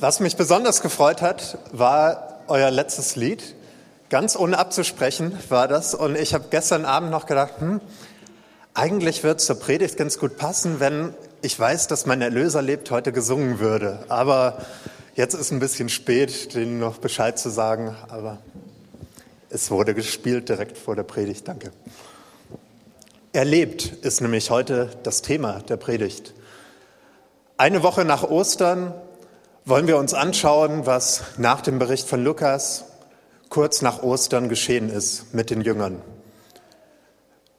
Was mich besonders gefreut hat, war euer letztes Lied. Ganz ohne abzusprechen war das. Und ich habe gestern Abend noch gedacht, hm, eigentlich wird zur Predigt ganz gut passen, wenn ich weiß, dass mein Erlöser lebt, heute gesungen würde. Aber jetzt ist ein bisschen spät, denen noch Bescheid zu sagen. Aber es wurde gespielt direkt vor der Predigt. Danke. Er lebt ist nämlich heute das Thema der Predigt. Eine Woche nach Ostern wollen wir uns anschauen, was nach dem Bericht von Lukas kurz nach Ostern geschehen ist mit den Jüngern.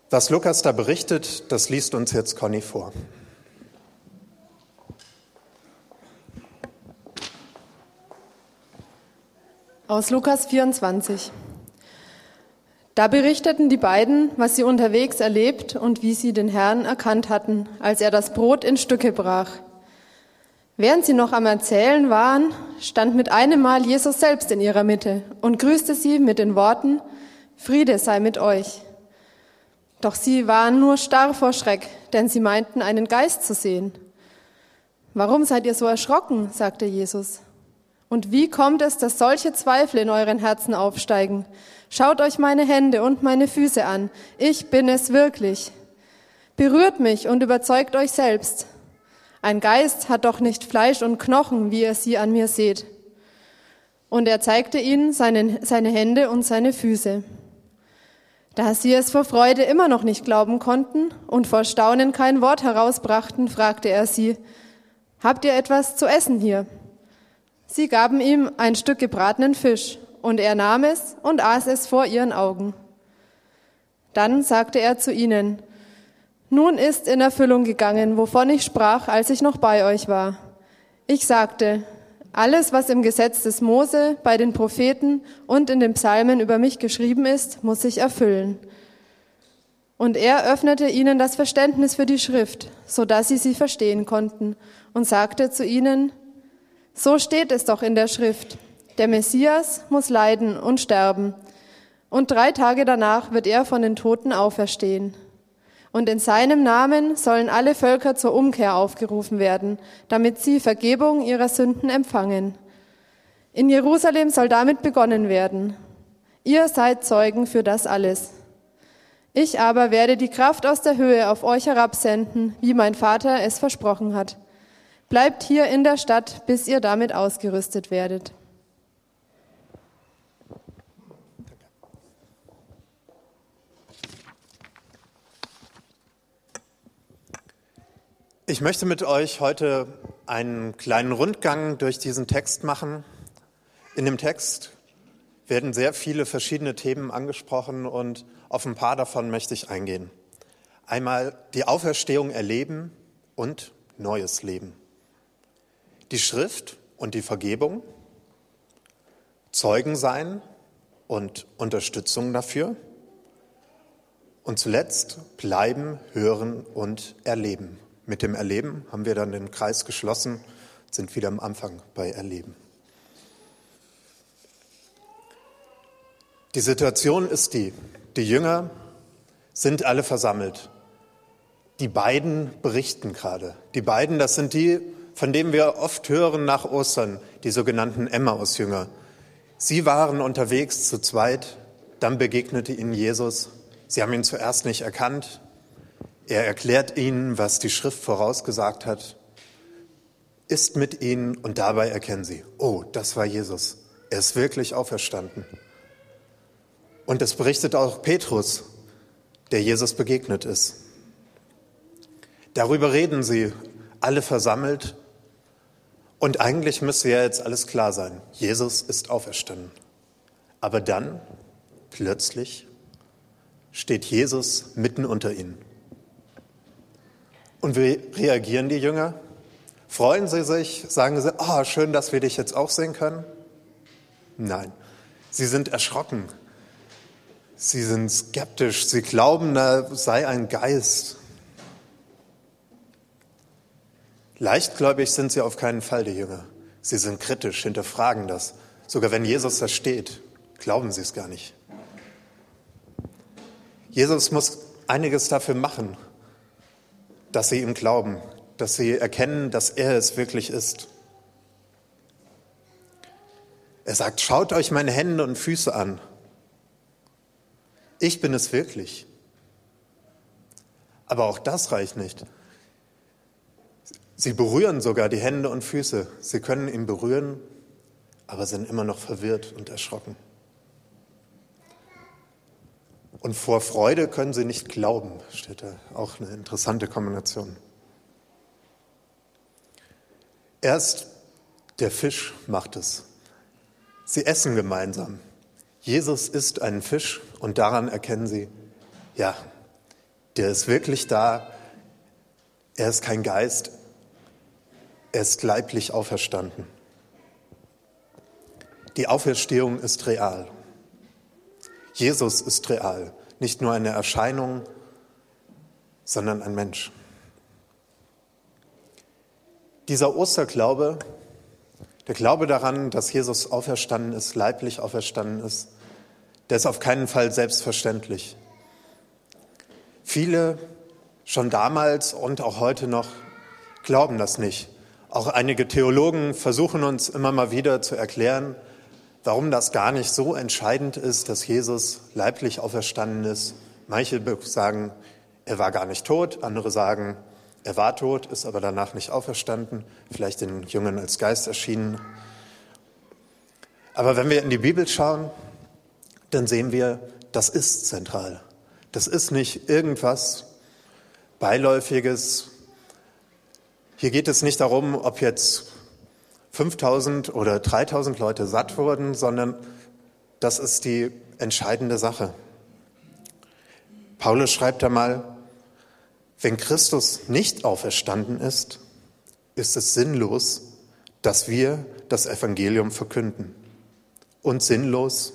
Was Lukas da berichtet, das liest uns jetzt Conny vor. Aus Lukas 24. Da berichteten die beiden, was sie unterwegs erlebt und wie sie den Herrn erkannt hatten, als er das Brot in Stücke brach. Während sie noch am Erzählen waren, stand mit einem Mal Jesus selbst in ihrer Mitte und grüßte sie mit den Worten, Friede sei mit euch. Doch sie waren nur starr vor Schreck, denn sie meinten, einen Geist zu sehen. Warum seid ihr so erschrocken? sagte Jesus. Und wie kommt es, dass solche Zweifel in euren Herzen aufsteigen? Schaut euch meine Hände und meine Füße an. Ich bin es wirklich. Berührt mich und überzeugt euch selbst. Ein Geist hat doch nicht Fleisch und Knochen, wie ihr sie an mir seht. Und er zeigte ihnen seine, seine Hände und seine Füße. Da sie es vor Freude immer noch nicht glauben konnten und vor Staunen kein Wort herausbrachten, fragte er sie, Habt ihr etwas zu essen hier? Sie gaben ihm ein Stück gebratenen Fisch, und er nahm es und aß es vor ihren Augen. Dann sagte er zu ihnen, nun ist in Erfüllung gegangen, wovon ich sprach, als ich noch bei euch war. Ich sagte, alles, was im Gesetz des Mose, bei den Propheten und in den Psalmen über mich geschrieben ist, muss sich erfüllen. Und er öffnete ihnen das Verständnis für die Schrift, so dass sie sie verstehen konnten, und sagte zu ihnen, so steht es doch in der Schrift, der Messias muss leiden und sterben, und drei Tage danach wird er von den Toten auferstehen. Und in seinem Namen sollen alle Völker zur Umkehr aufgerufen werden, damit sie Vergebung ihrer Sünden empfangen. In Jerusalem soll damit begonnen werden. Ihr seid Zeugen für das alles. Ich aber werde die Kraft aus der Höhe auf euch herabsenden, wie mein Vater es versprochen hat. Bleibt hier in der Stadt, bis ihr damit ausgerüstet werdet. Ich möchte mit euch heute einen kleinen Rundgang durch diesen Text machen. In dem Text werden sehr viele verschiedene Themen angesprochen und auf ein paar davon möchte ich eingehen. Einmal die Auferstehung erleben und neues Leben. Die Schrift und die Vergebung, Zeugen sein und Unterstützung dafür. Und zuletzt bleiben, hören und erleben. Mit dem Erleben haben wir dann den Kreis geschlossen, sind wieder am Anfang bei Erleben. Die Situation ist die, die Jünger sind alle versammelt. Die beiden berichten gerade. Die beiden, das sind die, von denen wir oft hören nach Ostern, die sogenannten Emmaus-Jünger. Sie waren unterwegs zu zweit, dann begegnete ihnen Jesus. Sie haben ihn zuerst nicht erkannt, er erklärt ihnen, was die Schrift vorausgesagt hat, ist mit ihnen und dabei erkennen sie, oh, das war Jesus. Er ist wirklich auferstanden. Und es berichtet auch Petrus, der Jesus begegnet ist. Darüber reden sie alle versammelt. Und eigentlich müsste ja jetzt alles klar sein. Jesus ist auferstanden. Aber dann, plötzlich, steht Jesus mitten unter ihnen. Und wie reagieren die Jünger? Freuen sie sich? Sagen sie, oh, schön, dass wir dich jetzt auch sehen können? Nein, sie sind erschrocken. Sie sind skeptisch. Sie glauben, da sei ein Geist. Leichtgläubig sind sie auf keinen Fall, die Jünger. Sie sind kritisch, hinterfragen das. Sogar wenn Jesus da steht, glauben sie es gar nicht. Jesus muss einiges dafür machen, dass sie ihm glauben, dass sie erkennen, dass er es wirklich ist. Er sagt, schaut euch meine Hände und Füße an. Ich bin es wirklich. Aber auch das reicht nicht. Sie berühren sogar die Hände und Füße. Sie können ihn berühren, aber sind immer noch verwirrt und erschrocken. Und vor Freude können sie nicht glauben, steht da. Auch eine interessante Kombination. Erst der Fisch macht es. Sie essen gemeinsam. Jesus isst einen Fisch und daran erkennen sie, ja, der ist wirklich da. Er ist kein Geist. Er ist leiblich auferstanden. Die Auferstehung ist real. Jesus ist real, nicht nur eine Erscheinung, sondern ein Mensch. Dieser Osterglaube, der Glaube daran, dass Jesus auferstanden ist, leiblich auferstanden ist, der ist auf keinen Fall selbstverständlich. Viele schon damals und auch heute noch glauben das nicht. Auch einige Theologen versuchen uns immer mal wieder zu erklären, warum das gar nicht so entscheidend ist, dass Jesus leiblich auferstanden ist. Manche sagen, er war gar nicht tot, andere sagen, er war tot, ist aber danach nicht auferstanden, vielleicht den Jüngern als Geist erschienen. Aber wenn wir in die Bibel schauen, dann sehen wir, das ist zentral. Das ist nicht irgendwas Beiläufiges. Hier geht es nicht darum, ob jetzt 5000 oder 3000 Leute satt wurden, sondern das ist die entscheidende Sache. Paulus schreibt einmal, wenn Christus nicht auferstanden ist, ist es sinnlos, dass wir das Evangelium verkünden und sinnlos,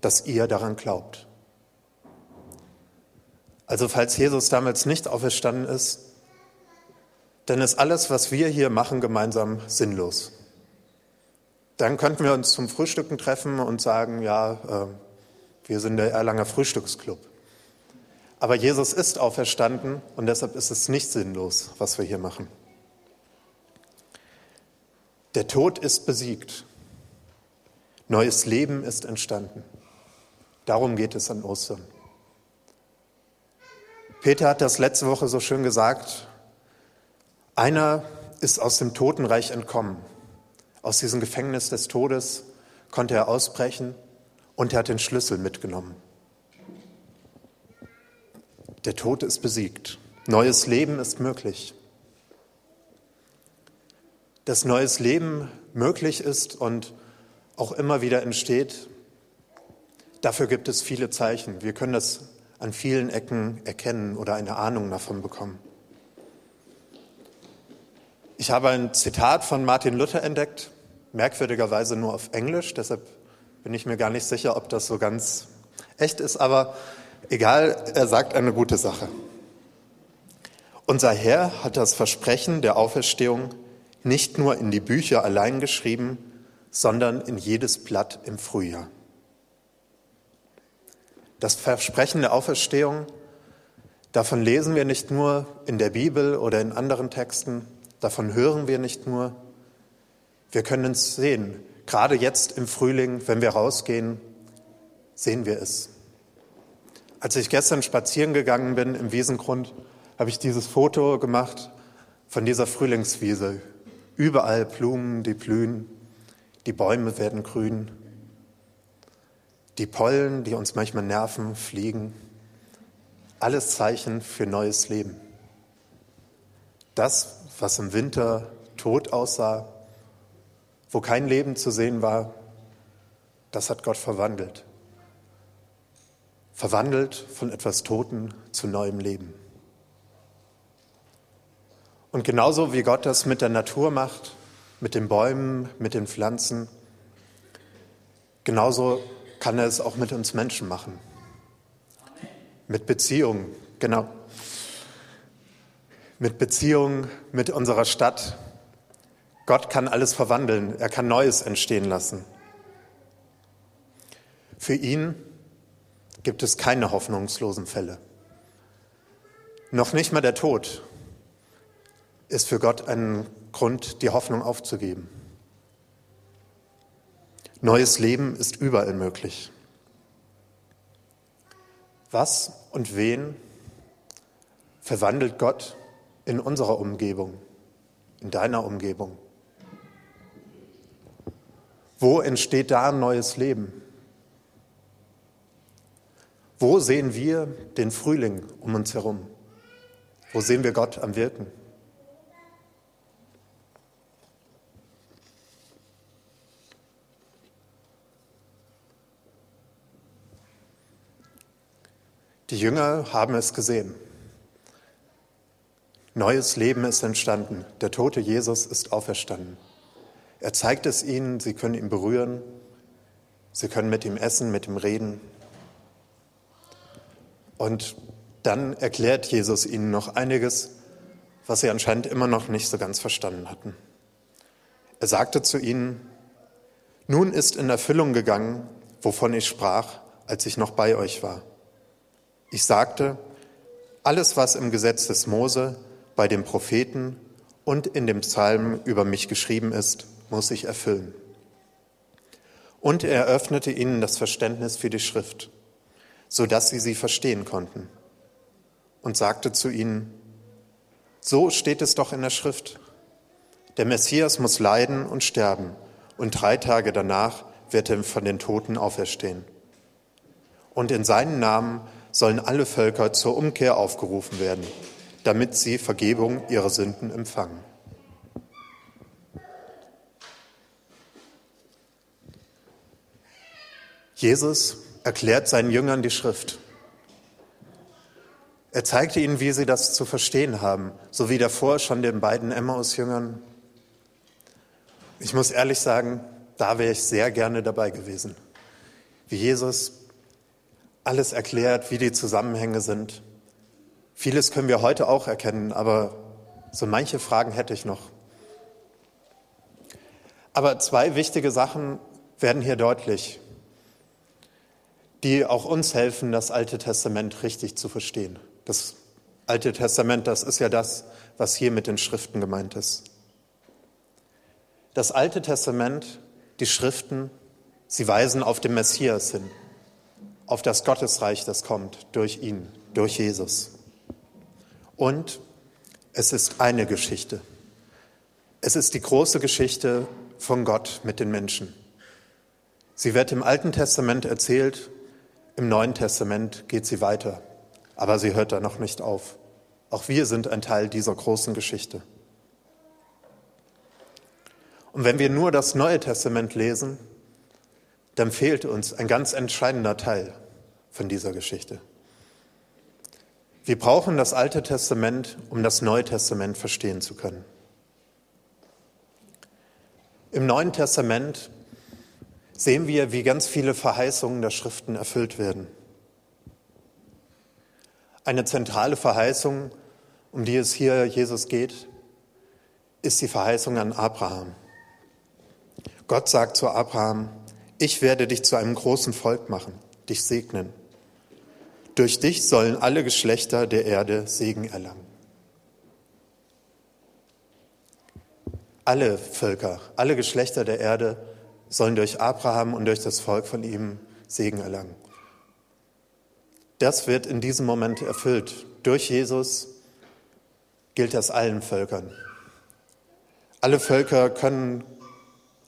dass ihr daran glaubt. Also falls Jesus damals nicht auferstanden ist, dann ist alles, was wir hier machen, gemeinsam sinnlos. Dann könnten wir uns zum Frühstücken treffen und sagen, ja, äh, wir sind der Erlanger Frühstücksclub. Aber Jesus ist auferstanden und deshalb ist es nicht sinnlos, was wir hier machen. Der Tod ist besiegt. Neues Leben ist entstanden. Darum geht es an Ostern. Peter hat das letzte Woche so schön gesagt. Einer ist aus dem Totenreich entkommen. Aus diesem Gefängnis des Todes konnte er ausbrechen und er hat den Schlüssel mitgenommen. Der Tod ist besiegt. Neues Leben ist möglich. Dass neues Leben möglich ist und auch immer wieder entsteht, dafür gibt es viele Zeichen. Wir können das an vielen Ecken erkennen oder eine Ahnung davon bekommen. Ich habe ein Zitat von Martin Luther entdeckt, merkwürdigerweise nur auf Englisch, deshalb bin ich mir gar nicht sicher, ob das so ganz echt ist, aber egal, er sagt eine gute Sache. Unser Herr hat das Versprechen der Auferstehung nicht nur in die Bücher allein geschrieben, sondern in jedes Blatt im Frühjahr. Das Versprechen der Auferstehung, davon lesen wir nicht nur in der Bibel oder in anderen Texten, Davon hören wir nicht nur, wir können es sehen. Gerade jetzt im Frühling, wenn wir rausgehen, sehen wir es. Als ich gestern spazieren gegangen bin im Wiesengrund, habe ich dieses Foto gemacht von dieser Frühlingswiese. Überall Blumen, die blühen, die Bäume werden grün, die Pollen, die uns manchmal nerven, fliegen. Alles Zeichen für neues Leben. Das, was im Winter tot aussah, wo kein Leben zu sehen war, das hat Gott verwandelt. Verwandelt von etwas Toten zu neuem Leben. Und genauso wie Gott das mit der Natur macht, mit den Bäumen, mit den Pflanzen, genauso kann er es auch mit uns Menschen machen. Mit Beziehungen, genau mit Beziehungen, mit unserer Stadt. Gott kann alles verwandeln, er kann Neues entstehen lassen. Für ihn gibt es keine hoffnungslosen Fälle. Noch nicht mal der Tod ist für Gott ein Grund, die Hoffnung aufzugeben. Neues Leben ist überall möglich. Was und wen verwandelt Gott in unserer Umgebung, in deiner Umgebung? Wo entsteht da ein neues Leben? Wo sehen wir den Frühling um uns herum? Wo sehen wir Gott am Wirken? Die Jünger haben es gesehen. Neues Leben ist entstanden. Der tote Jesus ist auferstanden. Er zeigt es ihnen, sie können ihn berühren, sie können mit ihm essen, mit ihm reden. Und dann erklärt Jesus ihnen noch einiges, was sie anscheinend immer noch nicht so ganz verstanden hatten. Er sagte zu ihnen, nun ist in Erfüllung gegangen, wovon ich sprach, als ich noch bei euch war. Ich sagte, alles, was im Gesetz des Mose, bei den Propheten und in dem Psalm über mich geschrieben ist, muss sich erfüllen. Und er öffnete ihnen das Verständnis für die Schrift, so dass sie sie verstehen konnten, und sagte zu ihnen, so steht es doch in der Schrift. Der Messias muss leiden und sterben, und drei Tage danach wird er von den Toten auferstehen. Und in seinen Namen sollen alle Völker zur Umkehr aufgerufen werden, damit sie Vergebung ihrer Sünden empfangen. Jesus erklärt seinen Jüngern die Schrift. Er zeigte ihnen, wie sie das zu verstehen haben, so wie davor schon den beiden Emmaus-Jüngern. Ich muss ehrlich sagen, da wäre ich sehr gerne dabei gewesen, wie Jesus alles erklärt, wie die Zusammenhänge sind. Vieles können wir heute auch erkennen, aber so manche Fragen hätte ich noch. Aber zwei wichtige Sachen werden hier deutlich, die auch uns helfen, das Alte Testament richtig zu verstehen. Das Alte Testament, das ist ja das, was hier mit den Schriften gemeint ist. Das Alte Testament, die Schriften, sie weisen auf den Messias hin auf das Gottesreich, das kommt durch ihn, durch Jesus. Und es ist eine Geschichte. Es ist die große Geschichte von Gott mit den Menschen. Sie wird im Alten Testament erzählt, im Neuen Testament geht sie weiter, aber sie hört da noch nicht auf. Auch wir sind ein Teil dieser großen Geschichte. Und wenn wir nur das Neue Testament lesen, dann fehlt uns ein ganz entscheidender Teil von dieser Geschichte. Wir brauchen das Alte Testament, um das Neue Testament verstehen zu können. Im Neuen Testament sehen wir, wie ganz viele Verheißungen der Schriften erfüllt werden. Eine zentrale Verheißung, um die es hier Jesus geht, ist die Verheißung an Abraham. Gott sagt zu Abraham, ich werde dich zu einem großen Volk machen, dich segnen. Durch dich sollen alle Geschlechter der Erde Segen erlangen. Alle Völker, alle Geschlechter der Erde sollen durch Abraham und durch das Volk von ihm Segen erlangen. Das wird in diesem Moment erfüllt. Durch Jesus gilt das allen Völkern. Alle Völker können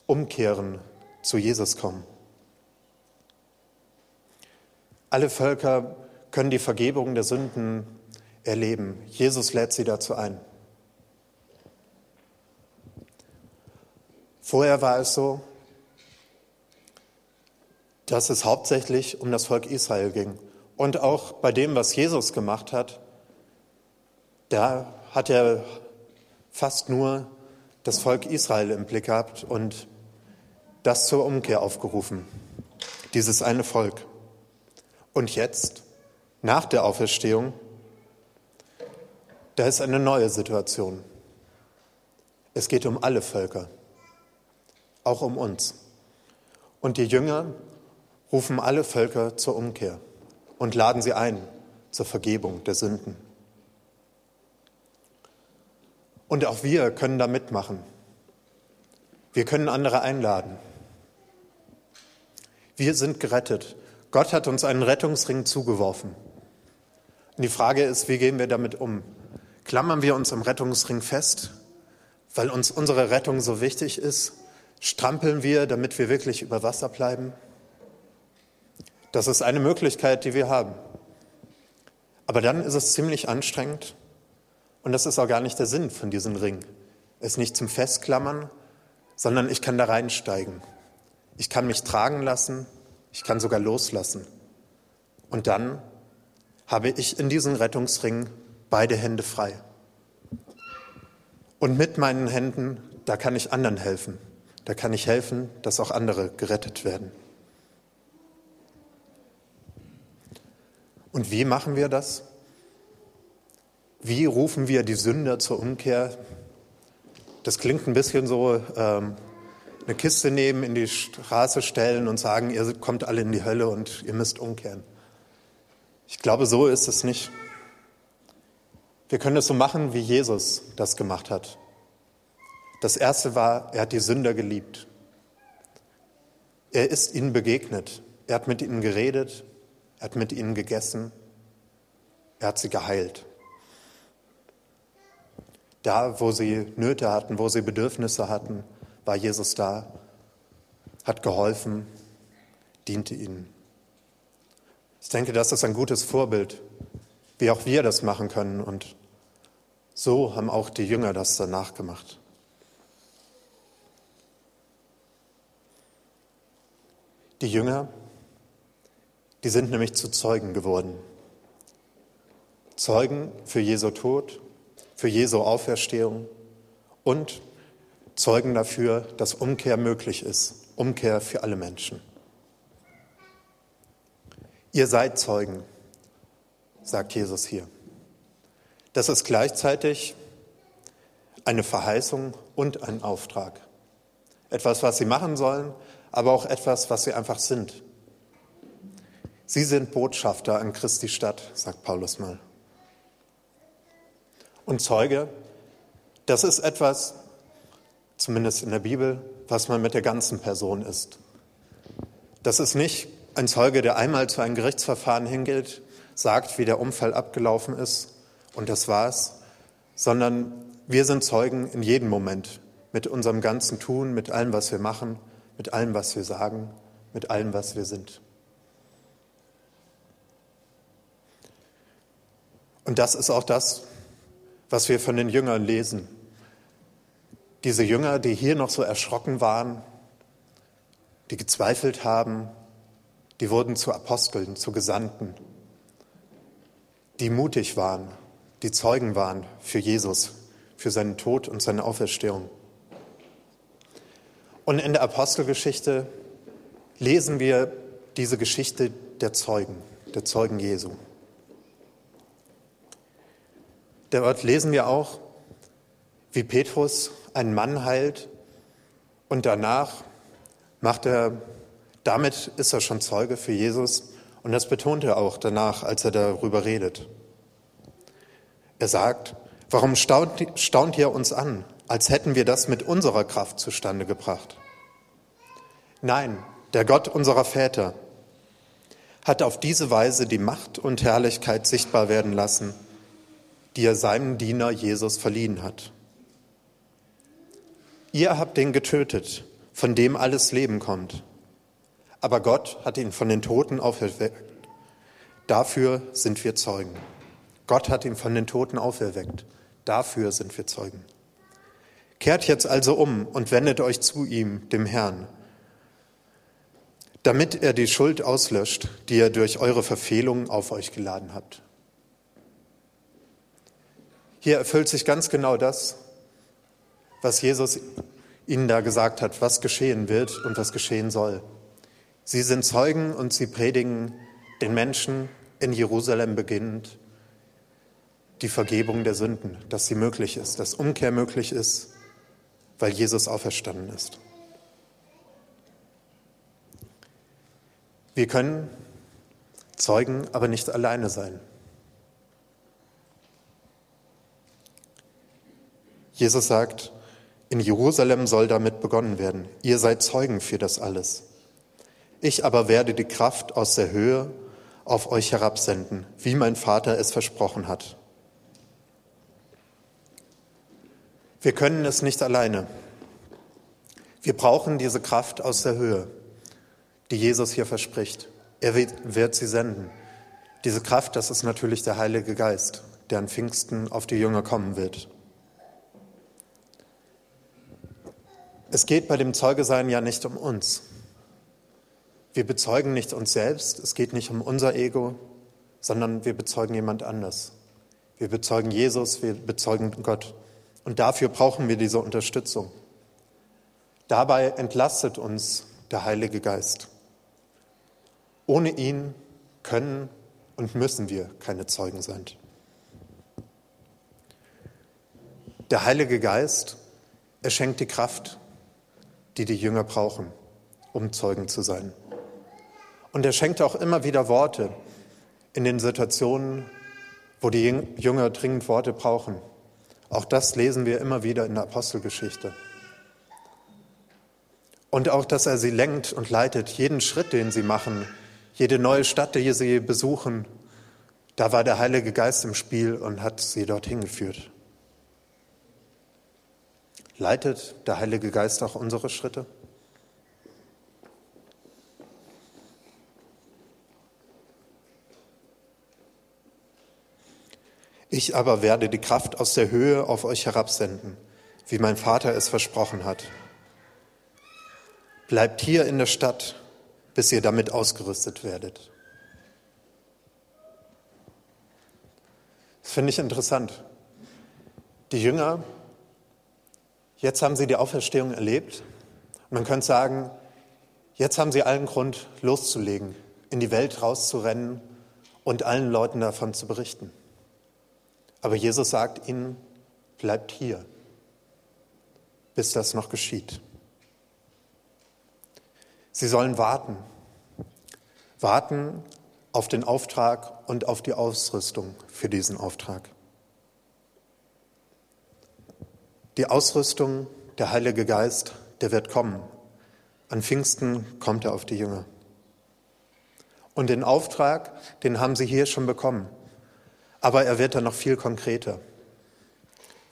umkehren zu Jesus kommen. Alle Völker können die Vergebung der Sünden erleben. Jesus lädt sie dazu ein. Vorher war es so, dass es hauptsächlich um das Volk Israel ging. Und auch bei dem, was Jesus gemacht hat, da hat er fast nur das Volk Israel im Blick gehabt und das zur Umkehr aufgerufen, dieses eine Volk. Und jetzt, nach der Auferstehung, da ist eine neue Situation. Es geht um alle Völker, auch um uns. Und die Jünger rufen alle Völker zur Umkehr und laden sie ein zur Vergebung der Sünden. Und auch wir können da mitmachen. Wir können andere einladen. Wir sind gerettet. Gott hat uns einen Rettungsring zugeworfen. Und die Frage ist, wie gehen wir damit um? Klammern wir uns am Rettungsring fest, weil uns unsere Rettung so wichtig ist? Strampeln wir, damit wir wirklich über Wasser bleiben? Das ist eine Möglichkeit, die wir haben. Aber dann ist es ziemlich anstrengend und das ist auch gar nicht der Sinn von diesem Ring. Es nicht zum Festklammern, sondern ich kann da reinsteigen. Ich kann mich tragen lassen, ich kann sogar loslassen. Und dann habe ich in diesem Rettungsring beide Hände frei. Und mit meinen Händen, da kann ich anderen helfen. Da kann ich helfen, dass auch andere gerettet werden. Und wie machen wir das? Wie rufen wir die Sünder zur Umkehr? Das klingt ein bisschen so, ähm, eine Kiste nehmen, in die Straße stellen und sagen, ihr kommt alle in die Hölle und ihr müsst umkehren. Ich glaube, so ist es nicht. Wir können es so machen, wie Jesus das gemacht hat. Das erste war, er hat die Sünder geliebt. Er ist ihnen begegnet. Er hat mit ihnen geredet. Er hat mit ihnen gegessen. Er hat sie geheilt. Da, wo sie Nöte hatten, wo sie Bedürfnisse hatten, war Jesus da, hat geholfen, diente ihnen. Ich denke, das ist ein gutes Vorbild, wie auch wir das machen können. Und so haben auch die Jünger das danach gemacht. Die Jünger die sind nämlich zu Zeugen geworden. Zeugen für Jesu Tod, für Jesu Auferstehung und Zeugen dafür, dass Umkehr möglich ist. Umkehr für alle Menschen. Ihr seid Zeugen, sagt Jesus hier. Das ist gleichzeitig eine Verheißung und ein Auftrag. Etwas, was sie machen sollen, aber auch etwas, was sie einfach sind. Sie sind Botschafter an Christi Stadt, sagt Paulus mal. Und Zeuge, das ist etwas, zumindest in der Bibel, was man mit der ganzen Person ist. Das ist nicht ein Zeuge, der einmal zu einem Gerichtsverfahren hingeht, sagt, wie der Unfall abgelaufen ist und das war's, sondern wir sind Zeugen in jedem Moment mit unserem ganzen Tun, mit allem, was wir machen, mit allem, was wir sagen, mit allem, was wir sind. Und das ist auch das, was wir von den Jüngern lesen. Diese Jünger, die hier noch so erschrocken waren, die gezweifelt haben, die wurden zu Aposteln, zu Gesandten, die mutig waren, die Zeugen waren für Jesus, für seinen Tod und seine Auferstehung. Und in der Apostelgeschichte lesen wir diese Geschichte der Zeugen, der Zeugen Jesu. Dort lesen wir auch, wie Petrus einen Mann heilt und danach macht er, damit ist er schon Zeuge für Jesus und das betont er auch danach, als er darüber redet. Er sagt, warum staunt, staunt ihr uns an, als hätten wir das mit unserer Kraft zustande gebracht? Nein, der Gott unserer Väter hat auf diese Weise die Macht und Herrlichkeit sichtbar werden lassen, die er seinem Diener Jesus verliehen hat. Ihr habt den getötet, von dem alles Leben kommt. Aber Gott hat ihn von den Toten auferweckt. Dafür sind wir Zeugen. Gott hat ihn von den Toten auferweckt. Dafür sind wir Zeugen. Kehrt jetzt also um und wendet euch zu ihm, dem Herrn, damit er die Schuld auslöscht, die ihr durch eure Verfehlungen auf euch geladen habt. Hier erfüllt sich ganz genau das, was Jesus ihnen da gesagt hat, was geschehen wird und was geschehen soll. Sie sind Zeugen und sie predigen den Menschen in Jerusalem beginnend die Vergebung der Sünden, dass sie möglich ist, dass Umkehr möglich ist, weil Jesus auferstanden ist. Wir können Zeugen aber nicht alleine sein. Jesus sagt, in Jerusalem soll damit begonnen werden. Ihr seid Zeugen für das alles. Ich aber werde die Kraft aus der Höhe auf euch herabsenden, wie mein Vater es versprochen hat. Wir können es nicht alleine. Wir brauchen diese Kraft aus der Höhe, die Jesus hier verspricht. Er wird sie senden. Diese Kraft, das ist natürlich der Heilige Geist, der an Pfingsten auf die Jünger kommen wird. Es geht bei dem Zeugesein ja nicht um uns. Wir bezeugen nicht uns selbst, es geht nicht um unser Ego, sondern wir bezeugen jemand anders. Wir bezeugen Jesus, wir bezeugen Gott. Und dafür brauchen wir diese Unterstützung. Dabei entlastet uns der Heilige Geist. Ohne ihn können und müssen wir keine Zeugen sein. Der Heilige Geist, er schenkt die Kraft, die die Jünger brauchen, um Zeugen zu sein. Und er schenkt auch immer wieder Worte in den Situationen, wo die Jünger dringend Worte brauchen. Auch das lesen wir immer wieder in der Apostelgeschichte. Und auch, dass er sie lenkt und leitet, jeden Schritt, den sie machen, jede neue Stadt, die sie besuchen, da war der Heilige Geist im Spiel und hat sie dorthin geführt. Leitet der Heilige Geist auch unsere Schritte? Ich aber werde die Kraft aus der Höhe auf euch herabsenden, wie mein Vater es versprochen hat. Bleibt hier in der Stadt, bis ihr damit ausgerüstet werdet. Das finde ich interessant. Die Jünger, jetzt haben sie die Auferstehung erlebt. Man könnte sagen, jetzt haben sie allen Grund loszulegen, in die Welt rauszurennen und allen Leuten davon zu berichten. Aber Jesus sagt ihnen, bleibt hier, bis das noch geschieht. Sie sollen warten, warten auf den Auftrag und auf die Ausrüstung für diesen Auftrag. Die Ausrüstung, der Heilige Geist, der wird kommen. An Pfingsten kommt er auf die Jünger. Und den Auftrag, den haben sie hier schon bekommen. Aber er wird dann noch viel konkreter,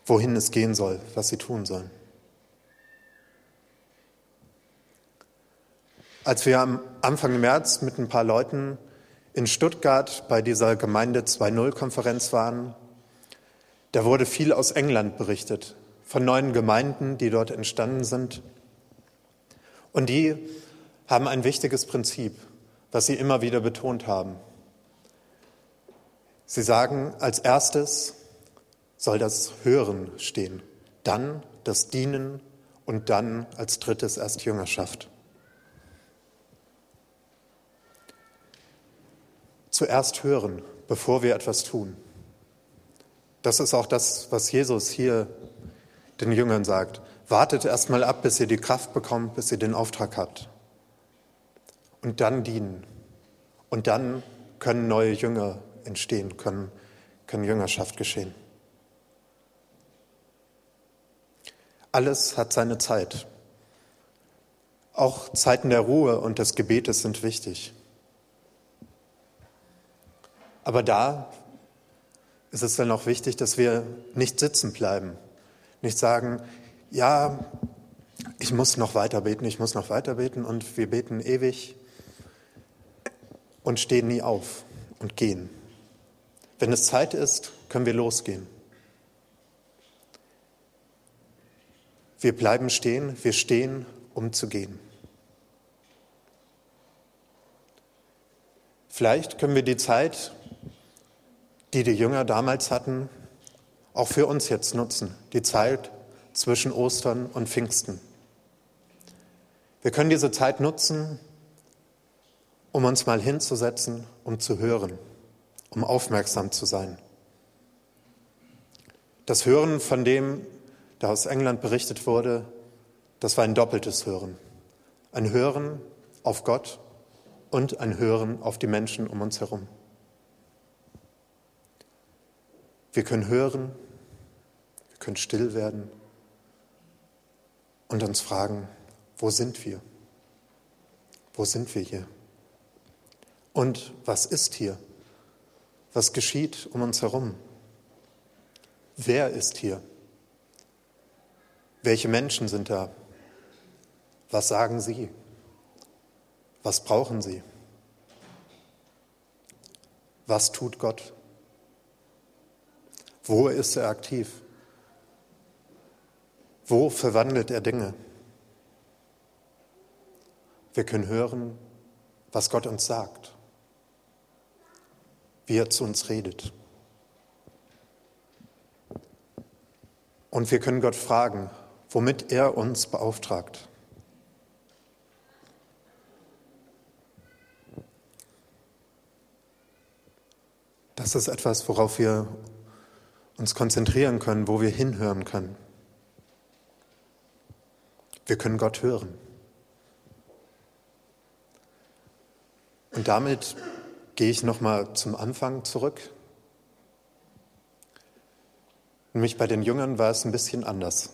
wohin es gehen soll, was sie tun sollen. Als wir am Anfang März mit ein paar Leuten in Stuttgart bei dieser Gemeinde 2.0-Konferenz waren, da wurde viel aus England berichtet, von neuen Gemeinden, die dort entstanden sind. Und die haben ein wichtiges Prinzip, was sie immer wieder betont haben. Sie sagen, als erstes soll das Hören stehen, dann das Dienen und dann als drittes erst Jüngerschaft. Zuerst hören, bevor wir etwas tun. Das ist auch das, was Jesus hier den Jüngern sagt. Wartet erst mal ab, bis ihr die Kraft bekommt, bis ihr den Auftrag habt. Und dann dienen. Und dann können neue Jünger entstehen, können, kann Jüngerschaft geschehen. Alles hat seine Zeit. Auch Zeiten der Ruhe und des Gebetes sind wichtig. Aber da ist es dann auch wichtig, dass wir nicht sitzen bleiben, nicht sagen, ja, ich muss noch weiter beten, ich muss noch weiter beten und wir beten ewig und stehen nie auf und gehen. Wenn es Zeit ist, können wir losgehen. Wir bleiben stehen, wir stehen, um zu gehen. Vielleicht können wir die Zeit, die die Jünger damals hatten, auch für uns jetzt nutzen, die Zeit zwischen Ostern und Pfingsten. Wir können diese Zeit nutzen, um uns mal hinzusetzen, um zu hören um aufmerksam zu sein. Das Hören, von dem da aus England berichtet wurde, das war ein doppeltes Hören. Ein Hören auf Gott und ein Hören auf die Menschen um uns herum. Wir können hören, wir können still werden und uns fragen, wo sind wir? Wo sind wir hier? Und was ist hier? Was geschieht um uns herum? Wer ist hier? Welche Menschen sind da? Was sagen sie? Was brauchen sie? Was tut Gott? Wo ist er aktiv? Wo verwandelt er Dinge? Wir können hören, was Gott uns sagt, wie er zu uns redet. Und wir können Gott fragen, womit er uns beauftragt. Das ist etwas, worauf wir uns konzentrieren können, wo wir hinhören können. Wir können Gott hören. Und damit gehe ich nochmal zum Anfang zurück. Nämlich bei den Jüngern war es ein bisschen anders.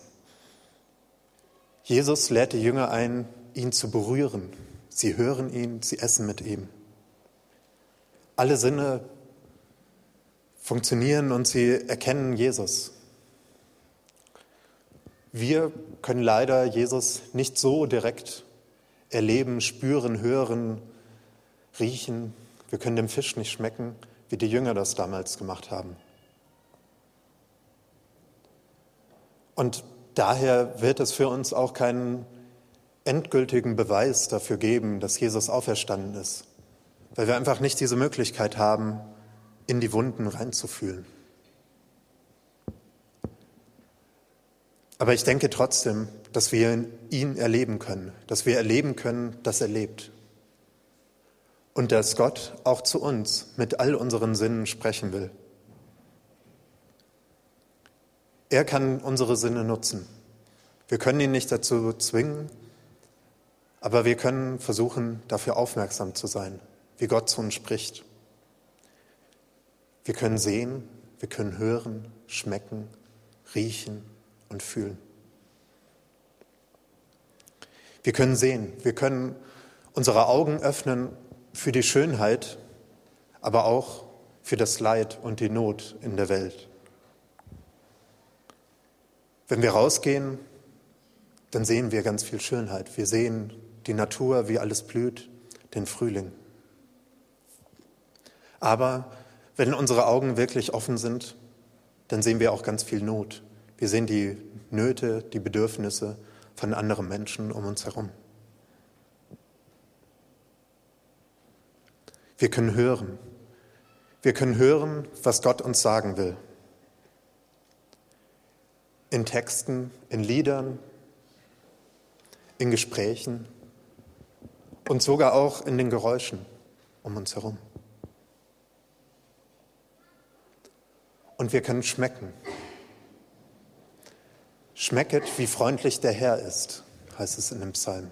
Jesus lädt die Jünger ein, ihn zu berühren. Sie hören ihn, sie essen mit ihm. Alle Sinne funktionieren und sie erkennen Jesus. Wir können leider Jesus nicht so direkt erleben, spüren, hören, riechen. Wir können dem Fisch nicht schmecken, wie die Jünger das damals gemacht haben. Und daher wird es für uns auch keinen endgültigen Beweis dafür geben, dass Jesus auferstanden ist, weil wir einfach nicht diese Möglichkeit haben, in die Wunden reinzufühlen. Aber ich denke trotzdem, dass wir ihn erleben können, dass wir erleben können, dass er lebt. Und dass Gott auch zu uns mit all unseren Sinnen sprechen will. Er kann unsere Sinne nutzen. Wir können ihn nicht dazu zwingen, aber wir können versuchen, dafür aufmerksam zu sein, wie Gott zu uns spricht. Wir können sehen, wir können hören, schmecken, riechen und fühlen. Wir können sehen, wir können unsere Augen öffnen für die Schönheit, aber auch für das Leid und die Not in der Welt. Wenn wir rausgehen, dann sehen wir ganz viel Schönheit. Wir sehen die Natur, wie alles blüht, den Frühling. Aber wenn unsere Augen wirklich offen sind, dann sehen wir auch ganz viel Not. Wir sehen die Nöte, die Bedürfnisse von anderen Menschen um uns herum. Wir können hören. Wir können hören, was Gott uns sagen will. In Texten, in Liedern, in Gesprächen und sogar auch in den Geräuschen um uns herum. und wir können schmecken. Schmecket, wie freundlich der Herr ist, heißt es in dem Psalm.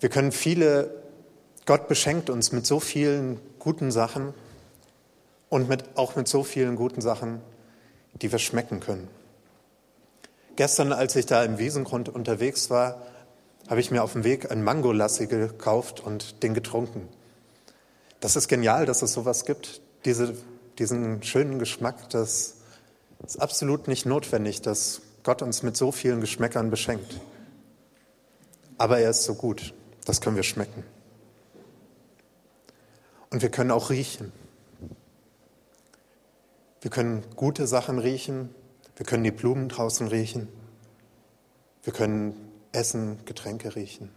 Wir können viele, Gott beschenkt uns mit so vielen guten Sachen und mit, auch mit so vielen guten Sachen, die wir schmecken können. Gestern, als ich da im Wiesengrund unterwegs war, habe ich mir auf dem Weg einen Mangolassi gekauft und den getrunken. Das ist genial, dass es sowas gibt diese, diesen schönen Geschmack, das ist absolut nicht notwendig, dass Gott uns mit so vielen Geschmäckern beschenkt. Aber er ist so gut, das können wir schmecken. Und wir können auch riechen. Wir können gute Sachen riechen, wir können die Blumen draußen riechen, wir können Essen, Getränke riechen,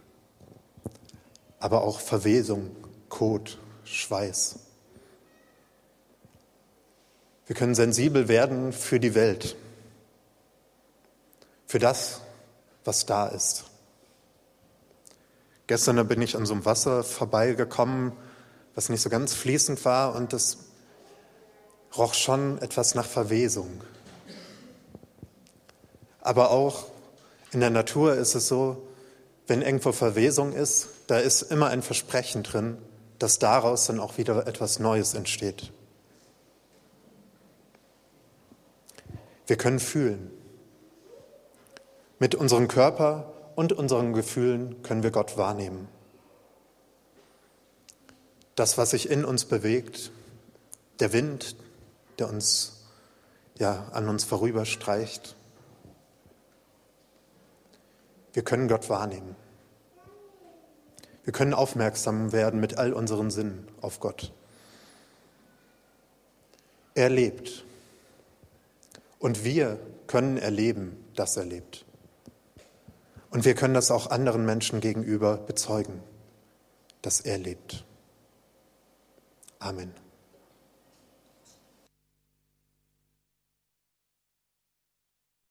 aber auch Verwesung, Kot, Schweiß. Wir können sensibel werden für die Welt, für das, was da ist. Gestern bin ich an so einem Wasser vorbeigekommen, was nicht so ganz fließend war und das roch schon etwas nach Verwesung. Aber auch in der Natur ist es so, wenn irgendwo Verwesung ist, da ist immer ein Versprechen drin, dass daraus dann auch wieder etwas Neues entsteht. Wir können fühlen. Mit unserem Körper und unseren Gefühlen können wir Gott wahrnehmen. Das, was sich in uns bewegt, der Wind, der uns ja an uns vorüberstreicht. Wir können Gott wahrnehmen. Wir können aufmerksam werden mit all unseren Sinnen auf Gott. Er lebt. Und wir können erleben, dass er lebt. Und wir können das auch anderen Menschen gegenüber bezeugen, dass er lebt. Amen.